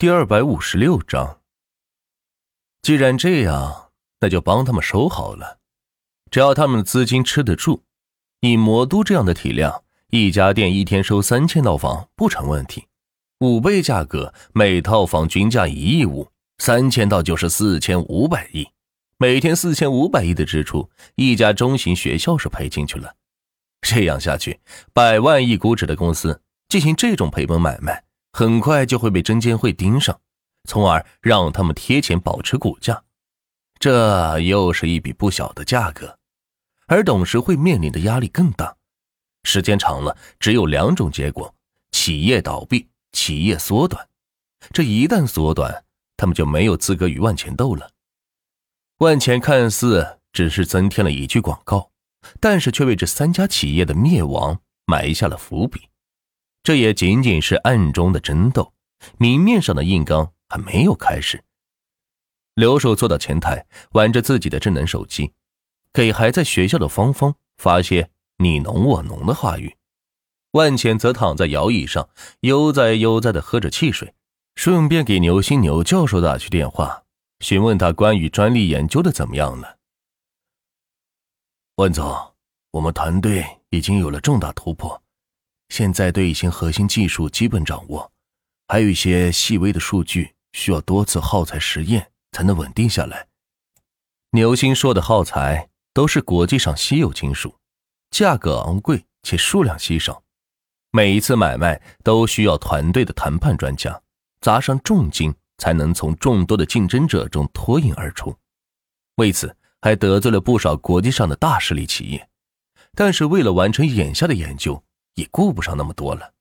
第二百五十六章。既然这样，那就帮他们收好了。只要他们的资金吃得住，以魔都这样的体量，一家店一天收三千套房不成问题。五倍价格，每套房均价一亿五，三千套就是四千五百亿。每天四千五百亿的支出，一家中型学校是赔进去了。这样下去，百万亿估值的公司进行这种赔本买卖，很快就会被证监会盯上，从而让他们贴钱保持股价。这又是一笔不小的价格，而董事会面临的压力更大。时间长了，只有两种结果：企业倒闭，企业缩短。这一旦缩短，他们就没有资格与万钱斗了。万钱看似只是增添了一句广告，但是却为这三家企业的灭亡埋下了伏笔。这也仅仅是暗中的争斗，明面上的硬刚还没有开始。刘守坐到前台，玩着自己的智能手机，给还在学校的芳芳发些你侬我侬的话语。万钱则躺在摇椅上，悠哉悠哉的喝着汽水，顺便给牛心牛教授打去电话。询问他关于专利研究的怎么样了？万总，我们团队已经有了重大突破，现在对一些核心技术基本掌握，还有一些细微的数据需要多次耗材实验才能稳定下来。牛星说的耗材都是国际上稀有金属，价格昂贵且数量稀少，每一次买卖都需要团队的谈判专家砸上重金。才能从众多的竞争者中脱颖而出，为此还得罪了不少国际上的大势力企业。但是为了完成眼下的研究，也顾不上那么多了。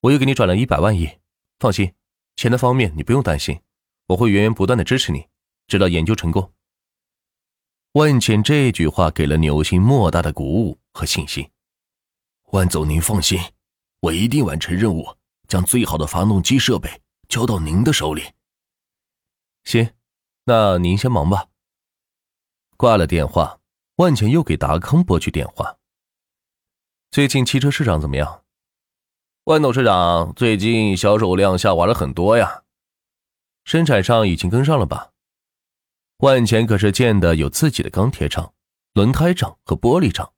我又给你转了一百万亿，放心，钱的方面你不用担心，我会源源不断的支持你，直到研究成功。万茜这句话给了牛星莫大的鼓舞和信心。万总您放心，我一定完成任务，将最好的发动机设备。交到您的手里。行，那您先忙吧。挂了电话，万钱又给达康拨去电话。最近汽车市场怎么样？万董事长，最近销售量下滑了很多呀。生产上已经跟上了吧？万钱可是建的有自己的钢铁厂、轮胎厂和玻璃厂，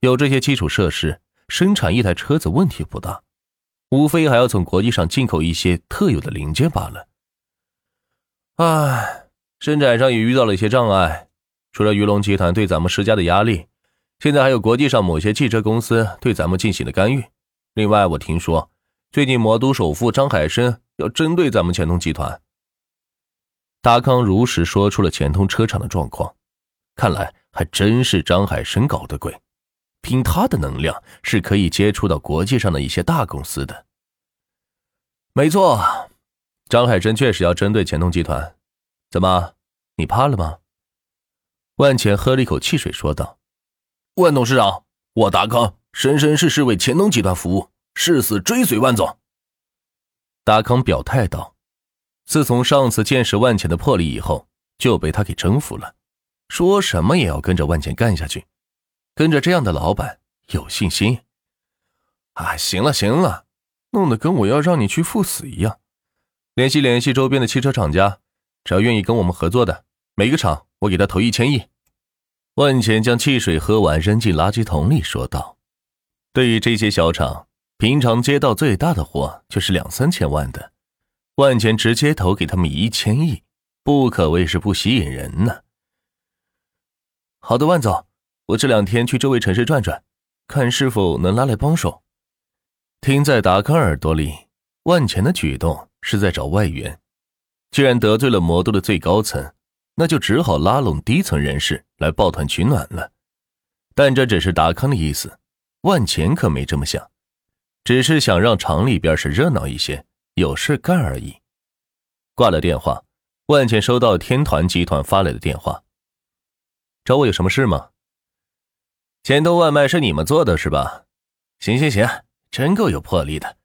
有这些基础设施，生产一台车子问题不大。无非还要从国际上进口一些特有的零件罢了。唉，生产上也遇到了一些障碍，除了鱼龙集团对咱们施加的压力，现在还有国际上某些汽车公司对咱们进行的干预。另外，我听说最近魔都首富张海生要针对咱们钱通集团。达康如实说出了钱通车厂的状况，看来还真是张海生搞的鬼。凭他的能量，是可以接触到国际上的一些大公司的。没错，张海生确实要针对钱通集团。怎么，你怕了吗？万钱喝了一口汽水，说道：“万董事长，我达康生生世世为钱通集团服务，誓死追随万总。”达康表态道：“自从上次见识万钱的魄力以后，就被他给征服了，说什么也要跟着万钱干下去。”跟着这样的老板有信心，啊，行了行了，弄得跟我要让你去赴死一样。联系联系周边的汽车厂家，只要愿意跟我们合作的，每个厂我给他投一千亿。万钱将汽水喝完，扔进垃圾桶里，说道：“对于这些小厂，平常接到最大的货就是两三千万的，万钱直接投给他们一千亿，不可谓是不吸引人呢。”好的，万总。我这两天去周围城市转转，看是否能拉来帮手。听在达康耳朵里，万钱的举动是在找外援。既然得罪了魔都的最高层，那就只好拉拢低层人士来抱团取暖了。但这只是达康的意思，万钱可没这么想，只是想让厂里边是热闹一些，有事干而已。挂了电话，万钱收到天团集团发来的电话，找我有什么事吗？钱通外卖是你们做的是吧？行行行，真够有魄力的。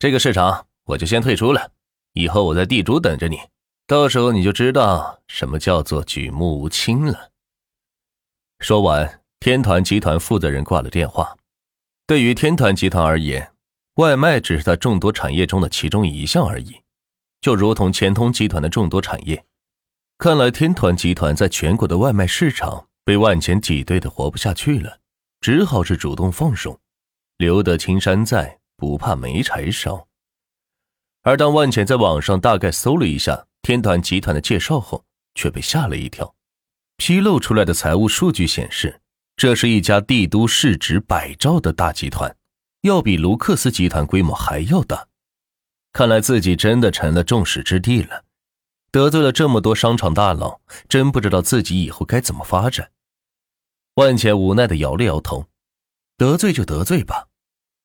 这个市场我就先退出了，以后我在地主等着你，到时候你就知道什么叫做举目无亲了。说完，天团集团负责人挂了电话。对于天团集团而言，外卖只是他众多产业中的其中一项而已，就如同钱通集团的众多产业。看来天团集团在全国的外卖市场被万钱挤兑的活不下去了，只好是主动放手，留得青山在，不怕没柴烧。而当万钱在网上大概搜了一下天团集团的介绍后，却被吓了一跳。披露出来的财务数据显示，这是一家帝都市值百兆的大集团，要比卢克斯集团规模还要大。看来自己真的成了众矢之的了，得罪了这么多商场大佬，真不知道自己以后该怎么发展。万茜无奈的摇了摇头，得罪就得罪吧，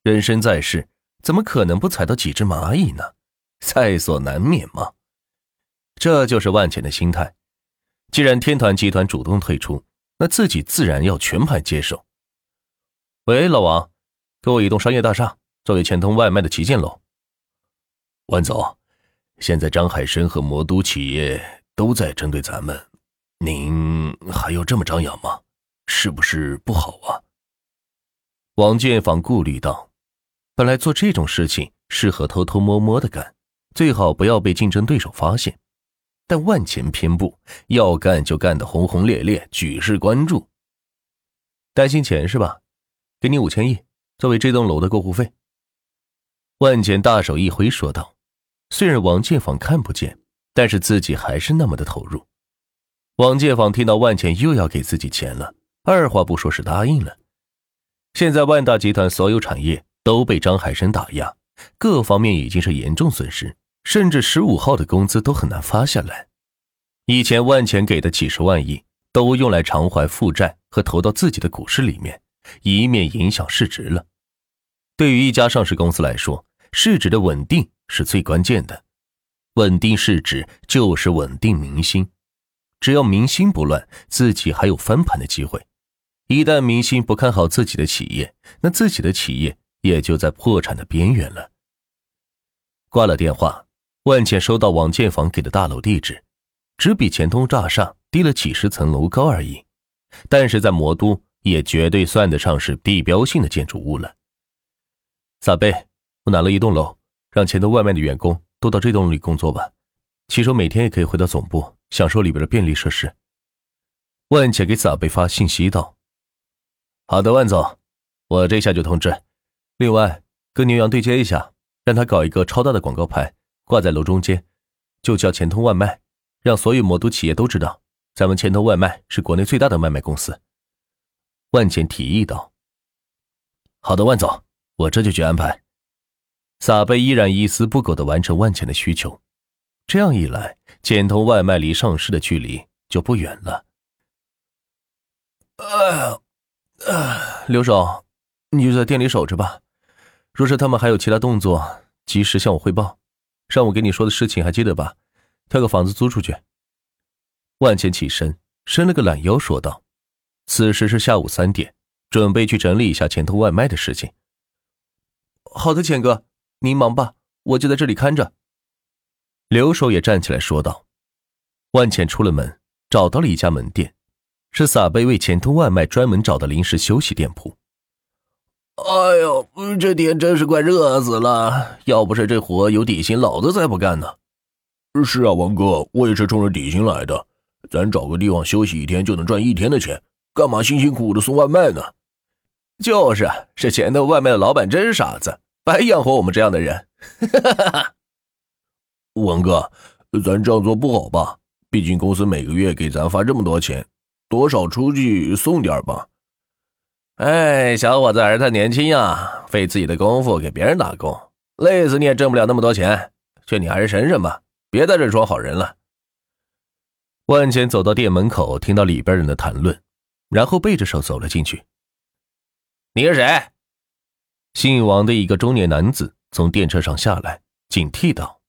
人生在世，怎么可能不踩到几只蚂蚁呢？在所难免嘛，这就是万钱的心态。既然天团集团主动退出，那自己自然要全盘接受。喂，老王，给我一栋商业大厦作为钱通外卖的旗舰楼。万总，现在张海生和魔都企业都在针对咱们，您还要这么张扬吗？是不是不好啊？王建房顾虑道：“本来做这种事情适合偷偷摸摸的干。”最好不要被竞争对手发现，但万钱偏不要干就干得轰轰烈烈，举世关注。担心钱是吧？给你五千亿作为这栋楼的过户费。万钱大手一挥说道：“虽然王建房看不见，但是自己还是那么的投入。”王建房听到万钱又要给自己钱了，二话不说是答应了。现在万大集团所有产业都被张海生打压，各方面已经是严重损失。甚至十五号的工资都很难发下来。以前万钱给的几十万亿都用来偿还负债和投到自己的股市里面，以免影响市值了。对于一家上市公司来说，市值的稳定是最关键的。稳定市值就是稳定民心。只要民心不乱，自己还有翻盘的机会。一旦民心不看好自己的企业，那自己的企业也就在破产的边缘了。挂了电话。万茜收到王建房给的大楼地址，只比钱通大厦低了几十层楼高而已，但是在魔都也绝对算得上是地标性的建筑物了。撒贝，我拿了一栋楼，让钱通外卖的员工都到这栋里工作吧，骑手每天也可以回到总部，享受里边的便利设施。万茜给撒贝发信息道：“好的，万总，我这下就通知。另外，跟牛羊对接一下，让他搞一个超大的广告牌。”挂在楼中间，就叫钱通外卖，让所有魔都企业都知道，咱们钱通外卖是国内最大的外卖公司。万钱提议道：“好的，万总，我这就去安排。”撒贝依然一丝不苟的完成万钱的需求，这样一来，钱通外卖离上市的距离就不远了。哎呀，哎，刘首，你就在店里守着吧，若是他们还有其他动作，及时向我汇报。上午给你说的事情还记得吧？挑个房子租出去。万茜起身，伸了个懒腰，说道：“此时是下午三点，准备去整理一下钱通外卖的事情。”好的，钱哥，您忙吧，我就在这里看着。刘守也站起来说道。万茜出了门，找到了一家门店，是撒贝为钱通外卖专门找的临时休息店铺。哎呦，这天真是快热死了！要不是这活有底薪，老子才不干呢。是啊，王哥，我也是冲着底薪来的。咱找个地方休息一天就能赚一天的钱，干嘛辛辛苦苦的送外卖呢？就是，这前头外卖的老板真傻子，白养活我们这样的人。王哥，咱这样做不好吧？毕竟公司每个月给咱发这么多钱，多少出去送点吧。哎，小伙子还是太年轻呀，费自己的功夫给别人打工，累死你也挣不了那么多钱。劝你还是省省吧，别在这装好人了。万钱走到店门口，听到里边人的谈论，然后背着手走了进去。你是谁？姓王的一个中年男子从电车上下来，警惕道。